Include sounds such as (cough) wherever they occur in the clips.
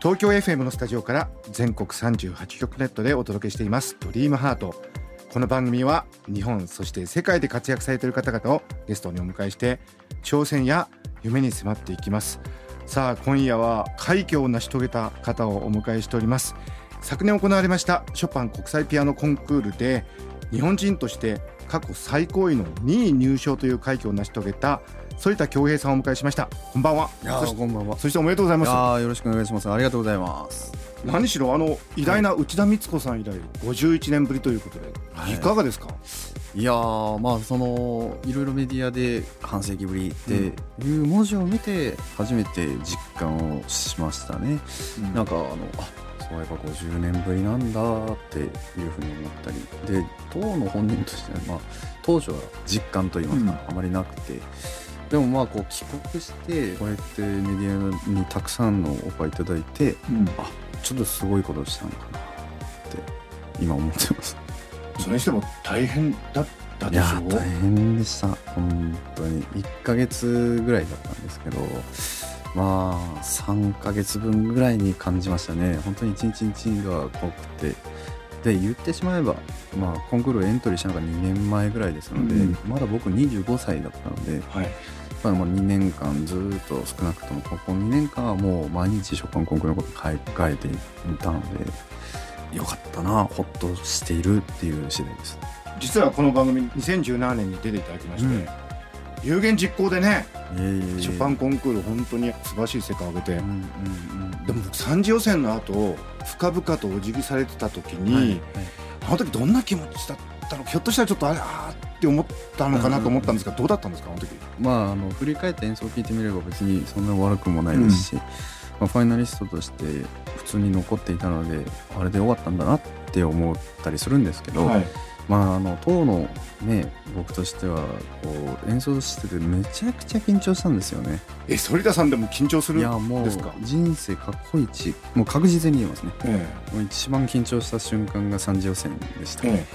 東京 FM のスタジオから全国38局ネットでお届けしています。ドリームハート。この番組は日本そして世界で活躍されている方々をゲストにお迎えして挑戦や夢に迫っていきます。さあ今夜は快挙を成し遂げた方をお迎えしております。昨年行われましたショパン国際ピアノコンクールで日本人として過去最高位の2位入賞という快挙を成し遂げた反田恭平さんをお迎えしましたこんばんはそしーこんばんは。そしておめでとうございいやまーよろしくお願いします。ありがとうございます。何しろあの偉大な内田光子さん以来51年ぶりということで、はいい、かがですかいやーまあそのいろいろメディアで半世紀ぶりっていう文字を見て初めて実感をしましたね。なんかあのあそういえば50年ぶりなんだっていうふうに思ったりで当の本人としては、まあ、当初は実感といいますか、あまりなくて。でもまあこう帰国してこうやってメディアにたくさんのオファーいただいてうん。あちょっとすごいことをしたのかなって今思ってます。それにしても大変だったいでしょ？うや大変でした。本当に。1ヶ月ぐらいだったんですけどまあ3ヶ月分ぐらいに感じましたね。本当に一日一日が濃くてで言ってしまえば、まあ、コンクールエントリーしたのが2年前ぐらいですので、うんまだ僕25歳だったので、はい。まあ、もう2年間ずっと少なくともここ2年間はもう毎日ショパンコンクールのこと考えていたのでよかったなほっとしているっていう次第です。実はこの番組2017年に出ていただきまして、うん有言実行でねいえいえ。いえショパンコンクール本当に素晴らしい成果を上げて、うんうんうんでも僕3次予選の後深々とお辞儀されてた時に、はいはい。あの時どんな気持ちだったのひょっとしたらちょっとあれあーって思ったのかなと思ったんですが、どうだったんですかあの時？まああの振り返って演奏を聞いてみれば別にそんな悪くもないですし、まあ、ファイナリストとして普通に残っていたのであれで終わったんだなって思ったりするんですけど、はいまああの当のね僕としてはこう演奏しててめちゃくちゃ緊張したんですよね。え反田さんでも緊張するいやもうですか人生過去一もう確実に言えますね。えもう一番緊張した瞬間が三次予選でした、え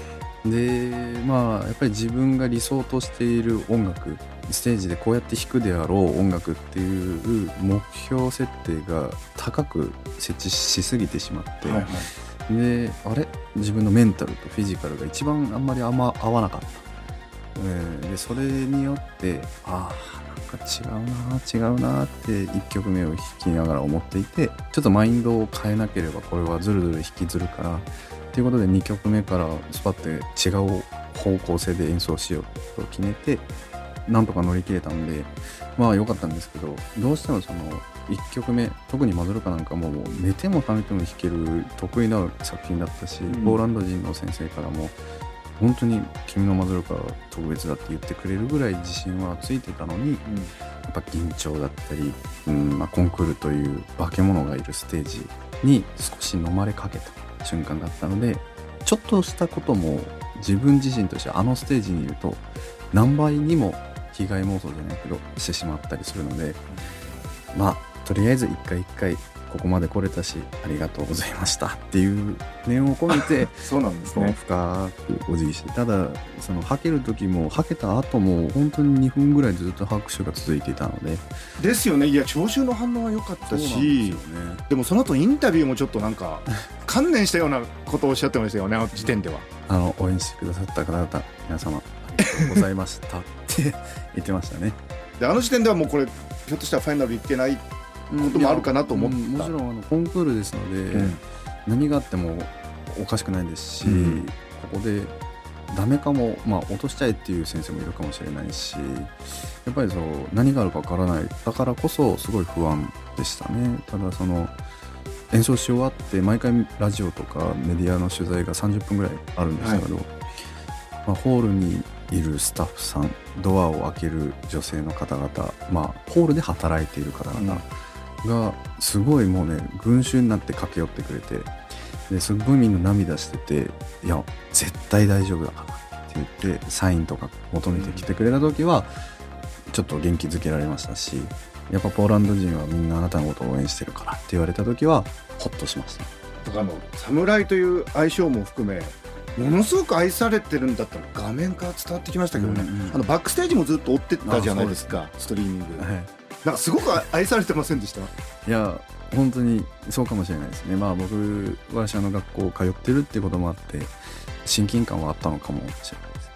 え。でまあやっぱり自分が理想としている音楽ステージでこうやって弾くであろう音楽っていう目標設定が高く設置しすぎてしまって、えはいはいであれ？自分のメンタルとフィジカルが一番あんまりあんま合わなかった、えーでそれによってああなんか違うな違うなって1曲目を弾きながら思っていてちょっとマインドを変えなければこれはずるずる引きずるからっていうことで2曲目からスパッて違う方向性で演奏しようと決めてなんとか乗り切れたんでまあ良かったんですけどどうしてもその1曲目特にマズルカなんかももう寝ても覚めても弾ける得意な作品だったし、ん。ポーランド人の先生からも本当に君のマズルカは特別だって言ってくれるぐらい自信はついてたのにやっぱ緊張だったり、うんまあ、コンクールという化け物がいるステージに少し飲まれかけた瞬間があったのでちょっとしたことも自分自身としてあのステージにいると何倍にも被害妄想じゃないけどしてしまったりするのでまあとりあえず一回一回ここまで来れたしありがとうございましたっていう念を込めて (laughs) そうなんですね。深くお辞儀してただその吐ける時も吐けた後も本当に2分ぐらいずっと拍手が続いていたので。ですよね。いや聴衆の反応は良かったしね。でもその後インタビューもちょっとなんか (laughs) 観念したようなことをおっしゃってましたよねあの時点では。あの応援してくださった方々皆様ありがとうございましたって言ってましたね。であの時点ではもうこれひょっとしたらファイナルいけないこともあるかなと思った。うんもちろんあのコンクールですので、うん。何があってもおかしくないですし、うん。ここでダメかも、まあ、落としちゃえっていう先生もいるかもしれないしやっぱりそう何があるかわからない。だからこそすごい不安でしたね。ただその演奏し終わって毎回ラジオとかメディアの取材が30分ぐらいあるんですけど、まあ、ホールにいるスタッフさんドアを開ける女性の方々、まあ、ホールで働いている方々、がすごいもうね群衆になって駆け寄ってくれてですごいみんな涙してていや絶対大丈夫だからって言ってサインとか求めてきてくれた時はちょっと元気づけられましたしやっぱポーランド人はみんなあなたのことを応援してるからって言われた時はホッとしました。僕あの侍という愛称も含めものすごく愛されてるんだったら画面から伝わってきましたけどね、うんうんあのバックステージもずっと追ってたじゃないですかストリーミング、はいなんかすごく愛されてませんでした？いや本当にそうかもしれないですね。まあ僕はシャの学校通ってるっていうこともあって親近感はあったのかもしれないです。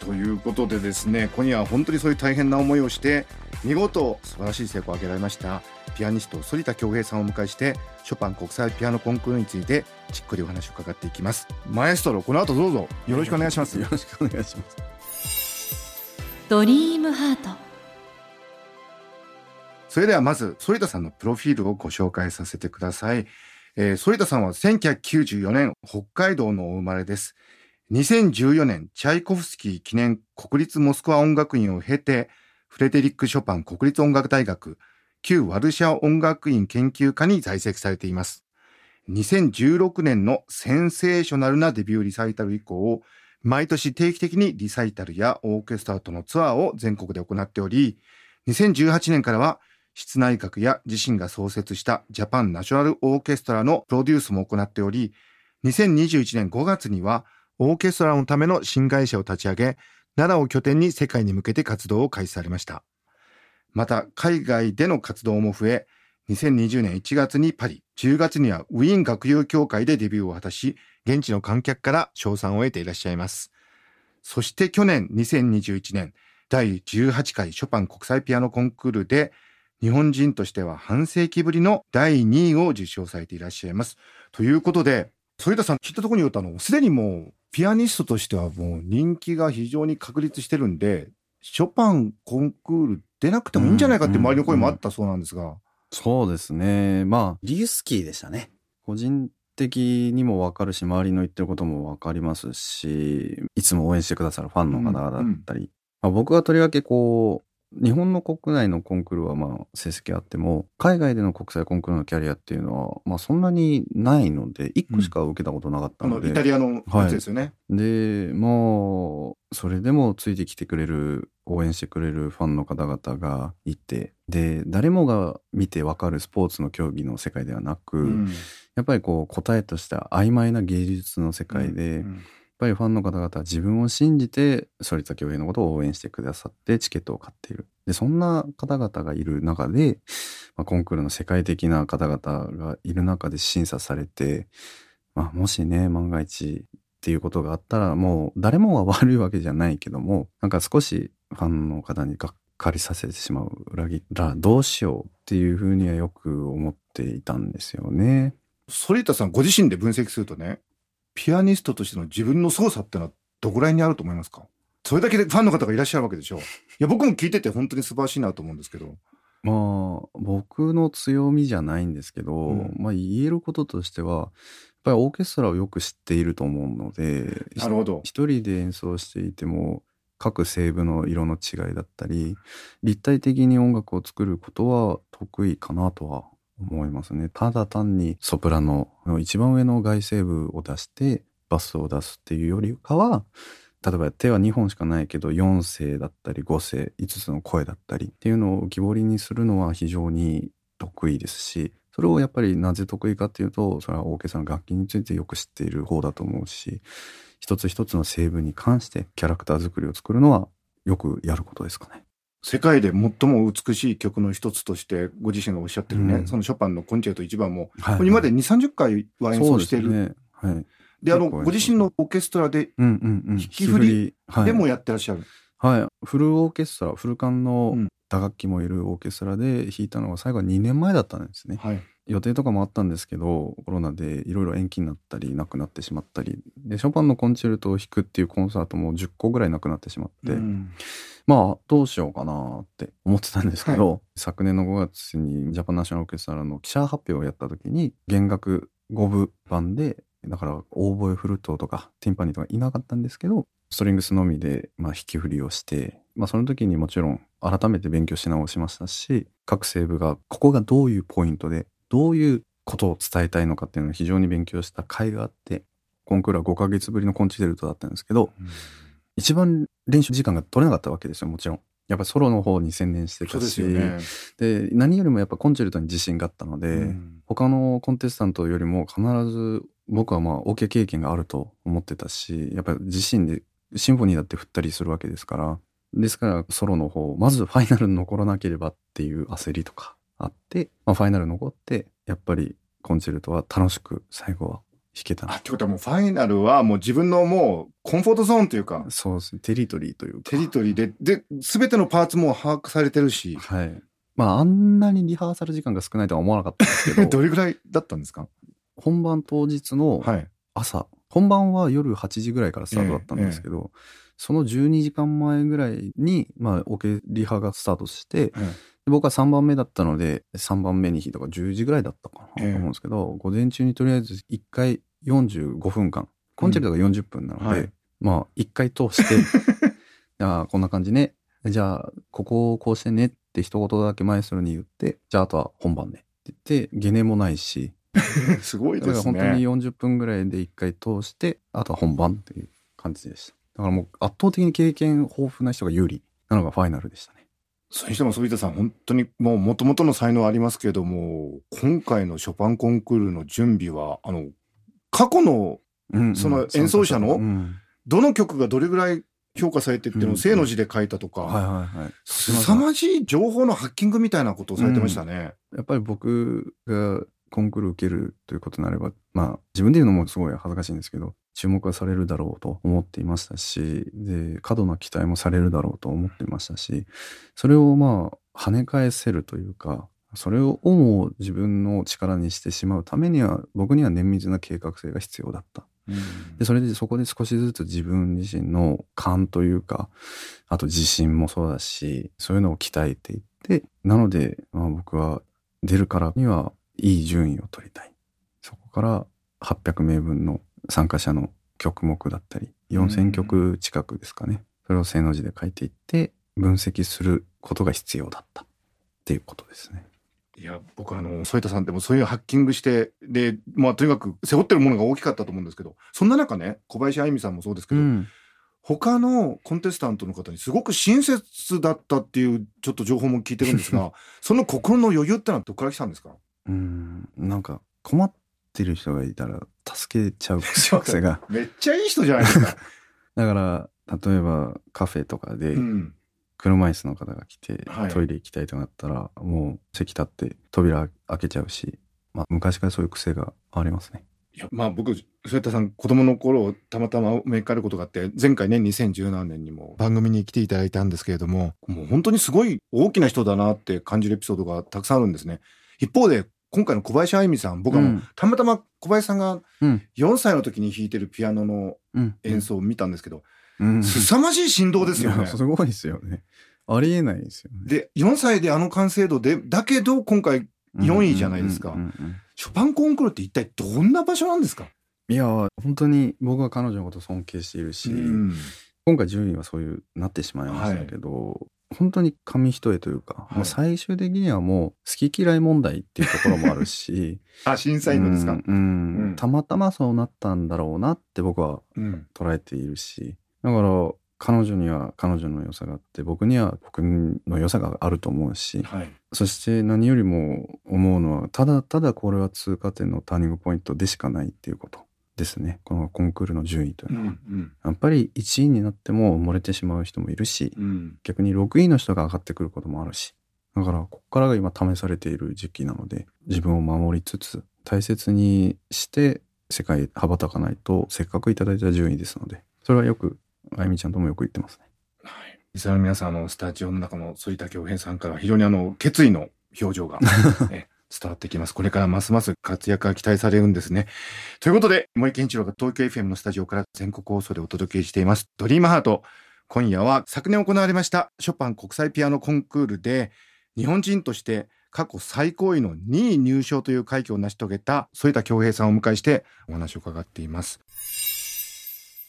ということでですね今夜は本当にそういう大変な思いをして見事素晴らしい成功を上げられましたピアニスト反田恭平さんをお迎えしてショパン国際ピアノコンクールについてじっくりお話を伺っていきます。マエストロこの後どうぞ。よろしくお願いします。よろしくお願いします。ドリームハートそれではまず反田さんのプロフィールをご紹介させてください、えー、反田さんは1994年北海道のお生まれです。2014年チャイコフスキー記念国立モスクワ音楽院を経てフレデリック・ショパン国立音楽大学旧ワルシャワ音楽院研究科に在籍されています。2016年のセンセーショナルなデビューリサイタル以降毎年定期的にリサイタルやオーケストラとのツアーを全国で行っており2018年からは室内閣や自身が創設したジャパンナショナルオーケストラのプロデュースも行っており、2021年5月にはオーケストラのための新会社を立ち上げ、奈良を拠点に世界に向けて活動を開始されました。また、海外での活動も増え、2020年1月にパリ、10月にはウィーン学友協会でデビューを果たし、現地の観客から称賛を得ていらっしゃいます。そして去年2021年、第18回ショパン国際ピアノコンクールで日本人としては半世紀ぶりの第2位を受賞されていらっしゃいます。ということで、反田さん聞いたところによると、あの、すでにもう、ピアニストとしてはもう人気が非常に確立してるんで、ショパンコンクール出なくてもいいんじゃないかって周りの声もあったそうなんですが。そうですねまあリウスキーでしたね個人的にも分かるし周りの言ってることも分かりますしいつも応援してくださるファンの方々だったり、まあ、僕はとりわけこう日本の国内のコンクールはまあ成績あっても海外での国際コンクールのキャリアっていうのはまあそんなにないので1個しか受けたことなかったあの、ので、イタリアのやつですよね。でもうそれでもついてきてくれる応援してくれるファンの方々がいてで誰もが見てわかるスポーツの競技の世界ではなく、うん。やっぱりこう答えとしては曖昧な芸術の世界で、うんぱりファンの方々は自分を信じて反田恭平のことを応援してくださってチケットを買っているでそんな方々がいる中で、まあ、コンクールの世界的な方々がいる中で審査されて、まあ、もしね万が一っていうことがあったらもう誰もが悪いわけじゃないけどもなんか少しファンの方にがっかりさせてしまう裏切ったらどうしようっていうふうにはよく思っていたんですよね。反田さんご自身で分析するとね、ピアニストとしての自分の操作ってのはどこら辺にあると思いますか？それだけでファンの方がいらっしゃるわけでしょいや、僕も聞いてて本当に素晴らしいなと思うんですけど。まあ僕の強みじゃないんですけど、うんまあ言えることとしてはやっぱりオーケストラをよく知っていると思うのでなるほど。一人で演奏していても各声部の色の違いだったり立体的に音楽を作ることは得意かなとは思いますねただ単にソプラノの一番上の外声部を出してバスを出すっていうよりかは例えば手は2本しかないけど4声だったり5声5つの声だったりっていうのを浮き彫りにするのは非常に得意ですしそれをやっぱりなぜ得意かっていうとそれはオーケストラの楽器についてよく知っている方だと思うし一つ一つの成分に関してキャラクター作りを作るのはよくやることですかね。世界で最も美しい曲の一つとしてご自身がおっしゃってるね、うんそのショパンのコンチェルト一番も、はい今まで2、30回は演奏している。ね。はい。あの、ご自身のオーケストラで。弾き振りはい、でもやってらっしゃる。はい。フルオーケストラ、フル管のうん打楽器もいるオーケストラで弾いたのが最後は2年前だったんですね。はい。予定とかもあったんですけどコロナでいろいろ延期になったりなくなってしまったり。でショパンのコンチェルトを弾くっていうコンサートも10個ぐらいなくなってしまって、うん。まあどうしようかなって思ってたんですけど、昨年の5月にジャパンナショナルオーケストラの記者発表をやった時に弦楽5部版でだからオーボエフルートとかティンパニーとかいなかったんですけどストリングスのみで、まあ、弾き振りをして、まあ、その時にもちろん改めて勉強し直しましたし各声部がここがどういうポイントでどういうことを伝えたいのかっていうのを非常に勉強した甲斐があってコンクールは5ヶ月ぶりのコンチェルトだったんですけど一番練習時間が取れなかったわけですよもちろん。やっぱりソロの方に専念してたしね。で何よりもやっぱコンチェルトに自信があったので、うん他のコンテスタントよりも必ず僕はまあオ、ケ経験があると思ってたしやっぱり自身でシンフォニーだって振ったりするわけですからですからソロの方まずファイナルに残らなければっていう焦りとかあって、まあ、ファイナル残ってやっぱりコンチェルトは楽しく最後は弾けたな。あってことはもうファイナルはもう自分のもうコンフォートゾーンというかそうですね。テリトリーというか。テリトリーでで全てのパーツも把握されてるし。はい。まああんなにリハーサル時間が少ないとは思わなかったんですけど。(laughs) どれぐらいだったんですか？本番当日のはい。朝。本番は夜8時ぐらいからスタートだったんですけど、その12時間前ぐらいに、まあ、オケリハがスタートして、で僕は3番目だったので3番目に弾いたから10時ぐらいだったかなとえ。え思うんですけど、午前中にとりあえず1回45分間コンチェルトが40分なので、はい。まあ1回通して (laughs) ああこんな感じね。じゃあここをこうしてねって一言だけマエストロに言ってじゃああとは本番ねって言ってゲネもないし。(laughs) すごいだからですね本当に40分ぐらいで1回通してあとは本番っていう感じでしただからもう圧倒的に経験豊富な人が有利なのがファイナルでしたね。それにしても反田さん本当にもう元々の才能ありますけれども今回のショパンコンクールの準備はあの過去のうんその演奏者のうん。どの曲がどれぐらい評価されてっていうのをうん正の字で書いたとか、凄まじい情報のハッキングみたいなことをされてましたね。やっぱり僕がコンクール受けるということになればまあ自分で言うのもすごい恥ずかしいんですけど注目はされるだろうと思っていましたしで過度な期待もされるだろうと思っていましたしそれをまあ跳ね返せるというかそれをもう自分の力にしてしまうためには僕には綿密な計画性が必要だった。でそれでそこで少しずつ自分自身の勘というかあと自信もそうだしそういうのを鍛えていってなので、まあ、僕は出るからにはいい順位を取りたいそこから800名分の参加者の曲目だったり4,000曲近くですかね。それを正の字で書いていって分析することが必要だったっていうことですね。いや僕あの添田さんってもうそういうハッキングしてでまあとにかく背負ってるものが大きかったと思うんですけどそんな中ね小林愛美さんもそうですけど、うん。他のコンテスタントの方にすごく親切だったっていうちょっと情報も聞いてるんですが (laughs) その心の余裕ってのはどこから来たんですか？うんなんか困ってる人がいたら助けちゃう (laughs) 癖が。めっちゃいい人じゃないですか。(laughs) だから例えばカフェとかでうん、車椅子の方が来て、はい。トイレ行きたいとなったらもう席立って扉開けちゃうし、まあ、昔からそういう癖がありますね。いやまあ僕添田さん子供の頃たまたまめかることがあって前回ね2017年にも番組に来ていただいたんですけれどももう本当にすごい大きな人だなって感じるエピソードがたくさんあるんですね。一方で今回の小林愛美さん僕はもたまたま小林さんがうん。4歳の時に弾いてるピアノのうん、演奏を見たんですけど、うん、凄まじい振動ですよね。すごいですよね。ありえないですよね。で4歳であの完成度でだけど今回4位じゃないですか。ショパンコンクールって一体どんな場所なんですか、いや本当に僕は彼女のことを尊敬しているし、うん。今回順位はそういうなってしまいましたけど、本当に紙一重というか、はい。もう最終的にはもう好き嫌い問題っていうところもあるし (laughs) あ審査員のですか、うんうん。うん。たまたまそうなったんだろうなって僕はうん。捉えているしだから彼女には彼女の良さがあって僕には僕の良さがあると思うしはい。そして何よりも思うのはただただこれは通過点のターニングポイントでしかないっていうことですね。このコンクールの順位というのは、うんやっぱり1位になっても漏れてしまう人もいるしうん。逆に6位の人が上がってくることもあるしだからここからが今試されている時期なので自分を守りつつ大切にして世界へ羽ばたかないとせっかくいただいた順位ですのでそれはよくあゆみちゃんともよく言ってますね。はい。リスナーの皆さん、あの、スタジオの中の反田恭平さんから非常にあの、決意の表情が、(laughs) え伝わってきます。これからますます活躍が期待されるんですね。ということで、森健一郎が東京 FM のスタジオから全国放送でお届けしています。ドリームハート。今夜は昨年行われましたショパン国際ピアノコンクールで、日本人として過去最高位の2位入賞という快挙を成し遂げた反田恭平さんをお迎えしてお話を伺っています。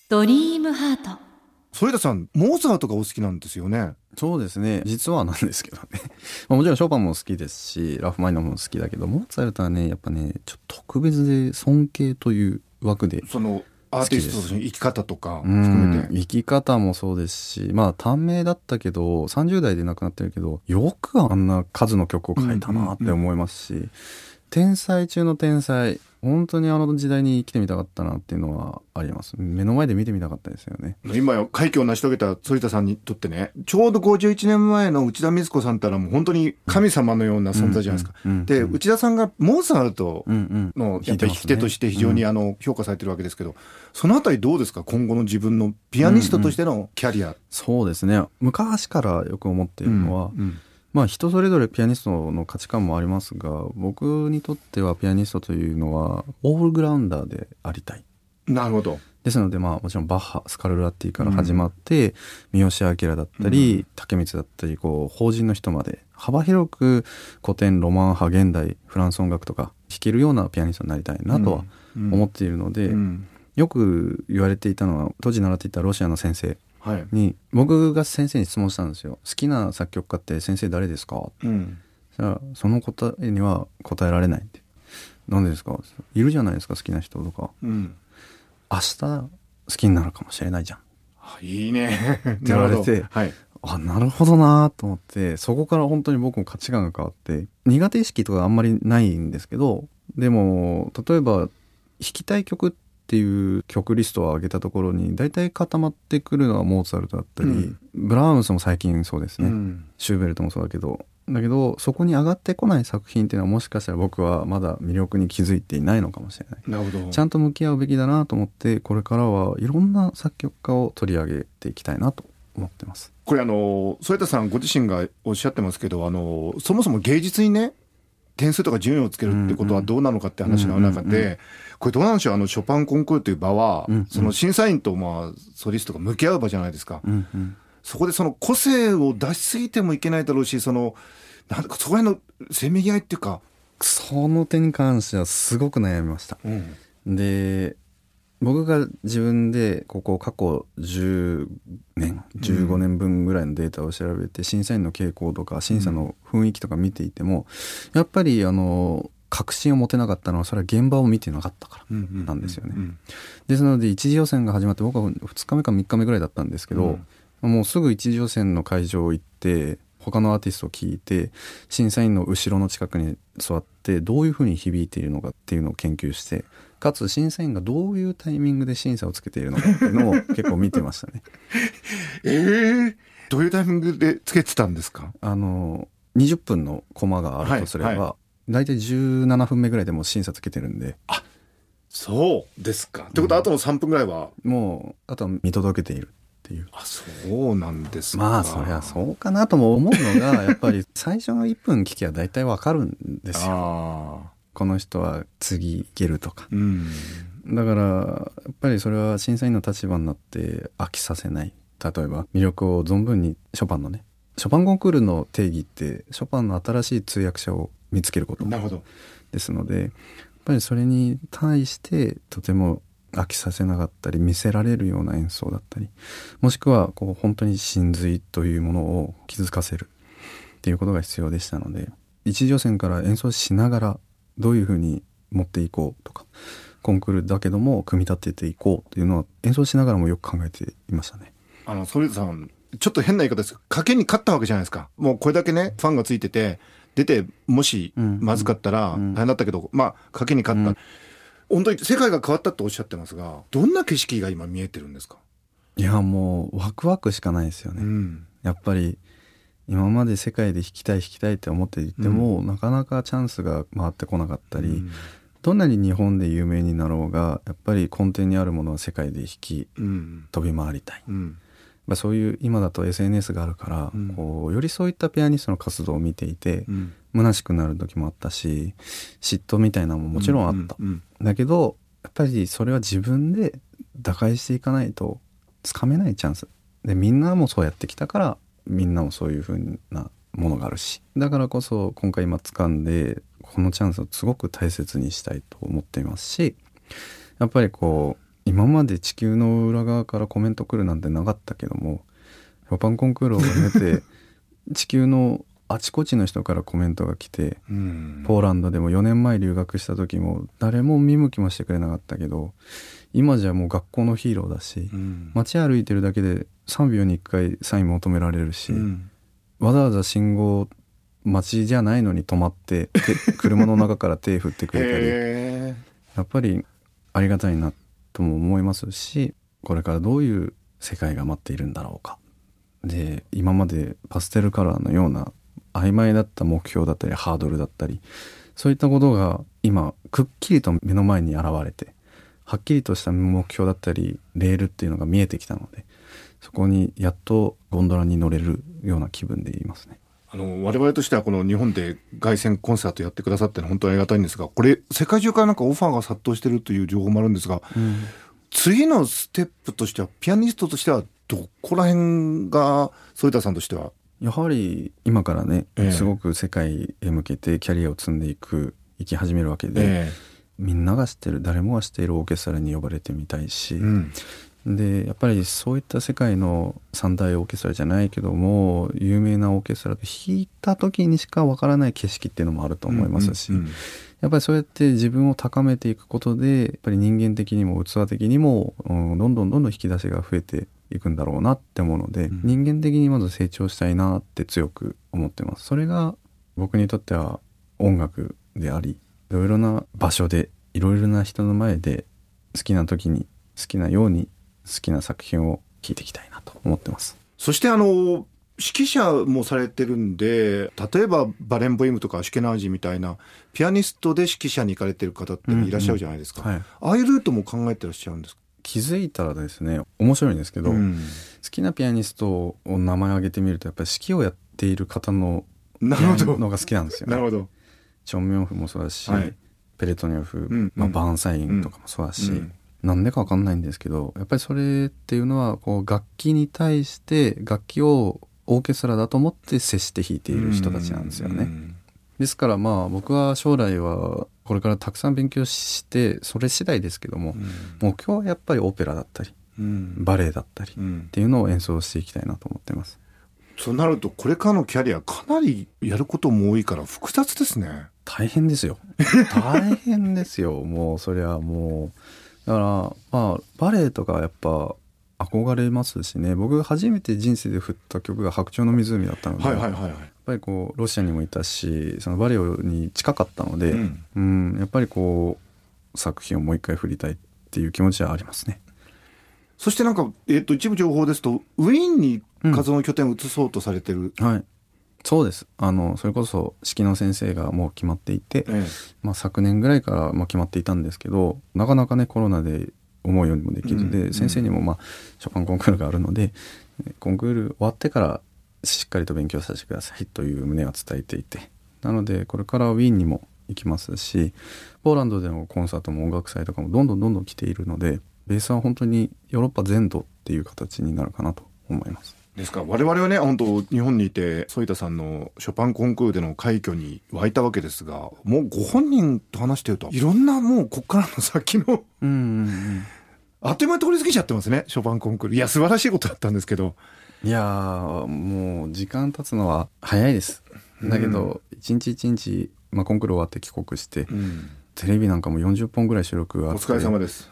ドリームハート反田さんモーツァルトがお好きなんですよね？そうですね。実はなんですけどね。(laughs) まあもちろんショパンも好きですしラフマニノフも好きだけどモーツァルトはねやっぱねちょっと特別で尊敬という枠でそのアーティストの生き方とかう含めて？ん生き方もそうですしまあ短命だったけど30代で亡くなってるけどよくあんな数の曲を書いたなって思いますし、天才中の天才。本当にあの時代に生きてみたかったなっていうのはあります。目の前で見てみたかったですよね。今や快挙を成し遂げた反田さんにとってねちょうど51年前の内田光子さんったらもう本当に神様のような存在じゃないですか、うんうんうんで内田さんがモーツァルトうんうんのやっぱり引き手として非常にあの評価されてるわけですけど、そのあたりどうですか？今後の自分のピアニストとしてのキャリア。そうですね。昔からよく思っているのは、うんまあ人それぞれピアニストの価値観もありますが僕にとってはピアニストというのはオールグラウンダーでありたい。なるほど。ですのでまあもちろんバッハスカルラッティから始まって、三好明だったり、竹光だったりこう法人の人まで幅広く古典ロマン派現代フランス音楽とか弾けるようなピアニストになりたいなとは思っているので、うん。よく言われていたのは当時習っていたロシアの先生はい。に僕が先生に質問したんですよ「好きな作曲家って先生誰ですか?」うん。そしたらその答えには答えられないって「なんでですか?」いるじゃないですか好きな人とかうん。明日好きになるかもしれないじゃんあいいね。(laughs) 言われてなるほどはい。あなるほどなと思ってそこから本当に僕も価値観が変わって苦手意識とかあんまりないんですけどでも例えば弾きたい曲っていう曲リストを上げたところに大体固まってくるのはモーツァルトだったり、うん。ブラームスも最近そうですね、うん。シューベルトもそうだけどだけどそこに上がってこない作品っていうのはもしかしたら僕はまだ魅力に気づいていないのかもしれない。なるほど。ちゃんと向き合うべきだなと思ってこれからはいろんな作曲家を取り上げていきたいなと思ってます。これあの添田さんご自身がおっしゃってますけどあのそもそも芸術にね点数とか順位をつけるってことはどうなのかって話の中うんうんうんうでこれどうなんでしょう？あのショパンコンクールという場は、うんうん。その審査員とまあソリストが向き合う場じゃないですか、うんうん。そこでその個性を出しすぎてもいけないだろうしそのなんかそこら辺のせめぎ合いっていうか、その点に関してはすごく悩みました。で僕が自分でここ過去10年15年分ぐらいのデータを調べて審査員の傾向とか審査の雰囲気とか見ていてもやっぱりあの確信を持てなかったのはそれは現場を見てなかったからなんですよね。うんですので一次予選が始まって僕は2日目か3日目ぐらいだったんですけど、もうすぐ一次予選の会場行って他のアーティストを聞いて審査員の後ろの近くに座ってどういうふうに響いているのかっていうのを研究してかつ審査員がどういうタイミングで審査をつけているのかっていうのを (laughs) 結構見てましたね。ええどういうタイミングでつけてたんですか？あの20分のコマがあるとすれば、はいは大体17分目ぐらいでもう審査つけてるんで。そうですか。ってことはあとの3分ぐらいは、もうあとは見届けているっていう。あそうなんですかまあそりゃそうかなとも思うのがやっぱり最初の1分聞きゃ大体わかるんですよ。この人は次いけるとか。うんだからやっぱりそれは審査員の立場になって飽きさせない。例えば魅力を存分にショパンのねショパンコンクールの定義ってショパンの新しい通訳者を見つけることなるほどですのでやっぱりそれに対してとても飽きさせなかったり見せられるような演奏だったりもしくはこう本当に真髄というものを気づかせるっていうことが必要でしたので一次予選から演奏しながらどういうふうに持っていこうとかコンクールだけども組み立てていこうというのは演奏しながらもよく考えていましたね。あの反田さんちょっと変な言い方です。けど賭けに勝ったわけじゃないですか。もうこれだけねファンがついてて出てもしうんまずかったらうん。大変だったけど、まあ賭けに勝った、うん本当に世界が変わったとおっしゃってますがどんな景色が今見えてるんですか、いやもうワクワクしかないですよね。うん。やっぱり今まで世界で弾きたい弾きたいって思っていても、なかなかチャンスが回ってこなかったり、うん。どんなに日本で有名になろうがやっぱり根底にあるものは世界で弾きうん。飛び回りたい、うんまあ、そういう今だと SNS があるから、うん。こうよりそういったピアニストの活動を見ていて、うん。虚しくなる時もあったし嫉妬みたいなのももちろんあった、うん。だけどやっぱりそれは自分で打開していかないとつかめないチャンス。でみんなもそうやってきたからみんなもそういう風なものがあるし。だからこそ今回今掴んでこのチャンスをすごく大切にしたいと思っていますしやっぱりこう今まで地球の裏側からコメント来るなんてなかったけどもショパンコンクールを経て (laughs) 地球のあちこちの人からコメントが来てうん。ポーランドでも4年前留学した時も誰も見向きもしてくれなかったけど今じゃもう学校のヒーローだしうん。街歩いてるだけで3秒に1回サイン求められるし、うん。わざわざ信号待ちじゃないのに止まって (laughs) て車の中から手振ってくれたりへやっぱりありがたいなとも思いますしこれからどういう世界が待っているんだろうかで今までパステルカラーのような曖昧だった目標だったりハードルだったりそういったことが今くっきりと目の前に現れてはっきりとした目標だったりレールっていうのが見えてきたのでそこにやっとゴンドラに乗れるような気分でいますね。あの我々としてはこの日本で凱旋コンサートやってくださってのは本当にありがたいんですがこれ世界中からなんかオファーが殺到してるという情報もあるんですが次のステップとしてはピアニストとしてはどこら辺が反田さんとしては？やはり今からね、ええ。すごく世界へ向けてキャリアを積んでいく生き始めるわけで、えみんなが知ってる誰もが知っているオーケストラに呼ばれてみたいしえ、うんでやっぱりそういった世界の三大オーケストラじゃないけども有名なオーケストラで弾いた時にしかわからない景色っていうのもあると思いますし、うんうん。やっぱりそうやって自分を高めていくことでやっぱり人間的にも器的にも、うんどんどんどんどん引き出しが増えていくんだろうなって思うので、うん。人間的にまず成長したいなって強く思ってます。それが僕にとっては音楽でありいろいろな場所でいろいろな人の前で好きな時に好きなように好きな作品を聴いていきたいなと思ってます。そしてあの指揮者もされてるんで例えばバレンボイムとかアシュケナージみたいなピアニストで指揮者に行かれてる方っていらっしゃるじゃないですか、はい、ああいうルートも考えてらっしゃるんですか、気づいたらですね面白いんですけど、うん。好きなピアニストを名前挙げてみるとやっぱり指揮をやっている方のなるほど。のが好きなんですよね。なるほど。チョン・ミョンフもそうだし、はい。ペレトニョフ、んまあ、うんバーンサインとかもそうだし、うんなんでかわかんないんですけどやっぱりそれっていうのはこう楽器に対して楽器をオーケストラだと思って接して弾いている人たちなんですよね。うんですからまあ僕は将来はこれからたくさん勉強してそれ次第ですけども、目標はやっぱりオペラだったりうんバレエだったりっうんていうのを演奏していきたいなと思ってます。そうなるとこれからのキャリアかなりやることも多いから複雑ですね。大変ですよ大変ですよもうそりゃもうだからまあバレエとかはやっぱ憧れますしね僕初めて人生で振った曲が「白鳥の湖」だったので、はいはいはいはい。やっぱりこうロシアにもいたしそのバレエに近かったので、ううんんやっぱりこう作品をもう一回振りたいっていう気持ちはありますね。そしてなんか、えっと一部情報ですとウィーンに活動の拠点を移そうとされてる。はいそうです。あのそれこそ式の先生がもう決まっていて、えまあ、昨年ぐらいからまあ決まっていたんですけどなかなかねコロナで思うようにもできずで、うん先生にもまあショパンコンクールがあるのでコンクール終わってからしっかりと勉強させてくださいという旨は伝えていてなのでこれからウィーンにも行きますしポーランドでのコンサートも音楽祭とかもどんどんどんどん来ているのでベースは本当にヨーロッパ全土っていう形になるかなと思います。えですか？ら我々はね本当日本にいて反田さんのショパンコンクールでの快挙に沸いたわけですがもうご本人と話してると。いろんなもうこっからの先のうんうんうん。あっという間に通り過ぎちゃってますねショパンコンクール。いや素晴らしいことだったんですけど。いやーもう時間経つのは早いです。だけど一日一日、まあ、コンクール終わって帰国してテレビなんかも40本ぐらい収録があって。お疲れ様です。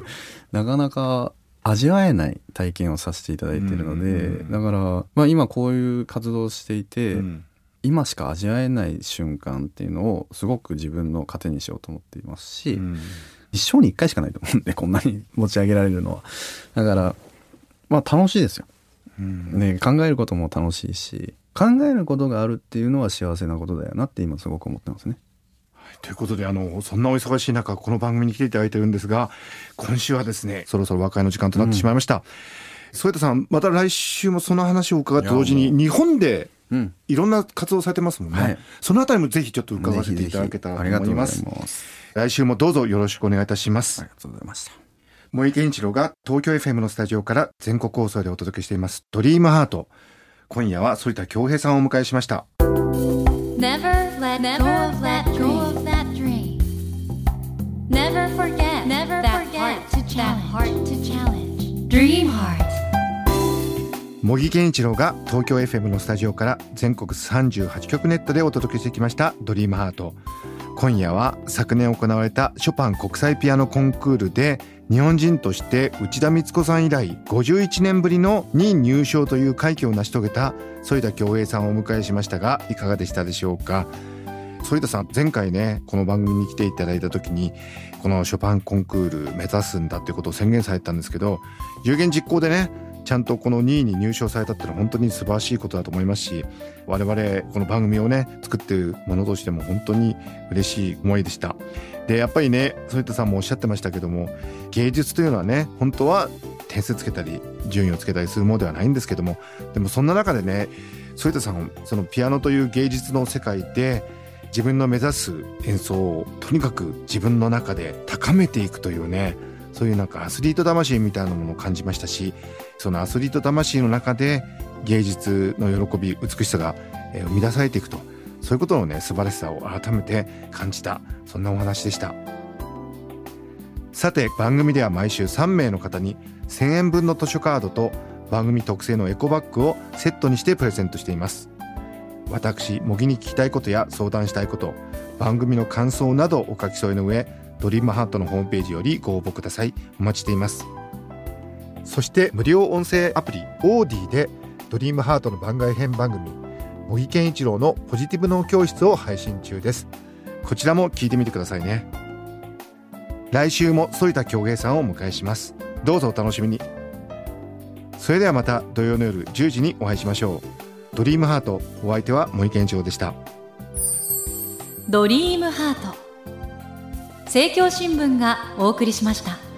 (laughs) なかなか味わえない体験をさせていただいているので、うん。だから、まあ、今こういう活動をしていて、うん。今しか味わえない瞬間っていうのをすごく自分の糧にしようと思っていますし、うん。一生に一回しかないと思うんで (laughs) こんなに持ち上げられるのは。だからまあ楽しいですよ。うん。ね、考えることも楽しいし考えることがあるっていうのは幸せなことだよなって今すごく思ってますね。ということであのそんなお忙しい中この番組に来ていただいてるんですが今週はですねそろそろ和解の時間となってしまいました。添田さんまた来週もその話を伺って同時に日本でうん、いろんな活動されてますもんね、はい。そのあたりもぜひちょっと伺わせていただけたらとありがとうご思いますざいます。来週もどうぞよろしくお願いいたします。ありがとうございました。森健一郎が東京 FM のスタジオから全国放送でお届けしています。ドリームハート。今夜は反田恭平さんをお迎えしました。Never let go of that dream. Never forget 茂木健一郎が東京 FM のスタジオから全国38局ネットでお届けしてきました「ドリームハート。今夜は昨年行われたショパン国際ピアノコンクールで日本人として内田光子さん以来51年ぶりの2位入賞という快挙を成し遂げた反田恭平さんをお迎えしましたがいかがでしたでしょうか？反田さん前回ねこの番組に来ていただいた時にこのショパンコンクール目指すんだっていうことを宣言されたんですけど有言実行でねちゃんとこの2位に入賞されたっていうのは本当に素晴らしいことだと思いますし我々この番組をね作ってる者としても本当に嬉しい思いでしたでやっぱりね反田さんもおっしゃってましたけども芸術というのはね本当は点数つけたり順位をつけたりするものではないんですけどもでもそんな中でね反田さんそのピアノという芸術の世界で自分の目指す演奏をとにかく自分の中で高めていくというねそういうなんかアスリート魂みたいなものを感じましたしそのアスリート魂の中で芸術の喜び美しさが生み出されていくとそういうことのね素晴らしさを改めて感じたそんなお話でした。さて番組では毎週3名の方に1000円分の図書カードと番組特製のエコバッグをセットにしてプレゼントしています。私模擬に聞きたいことや相談したいこと番組の感想などお書き添えの上ドリームハートのホームページよりご応募ください。お待ちしています。そして無料音声アプリオーディでドリームハートの番外編番組茂木健一郎のポジティブ脳教室を配信中です。こちらも聞いてみてくださいね。来週も反田恭平さんをお迎えします。どうぞお楽しみに。それではまた土曜の夜10時にお会いしましょう。ドリームハート。お相手は森健一郎でした。ドリームハート。政教新聞がお送りしました。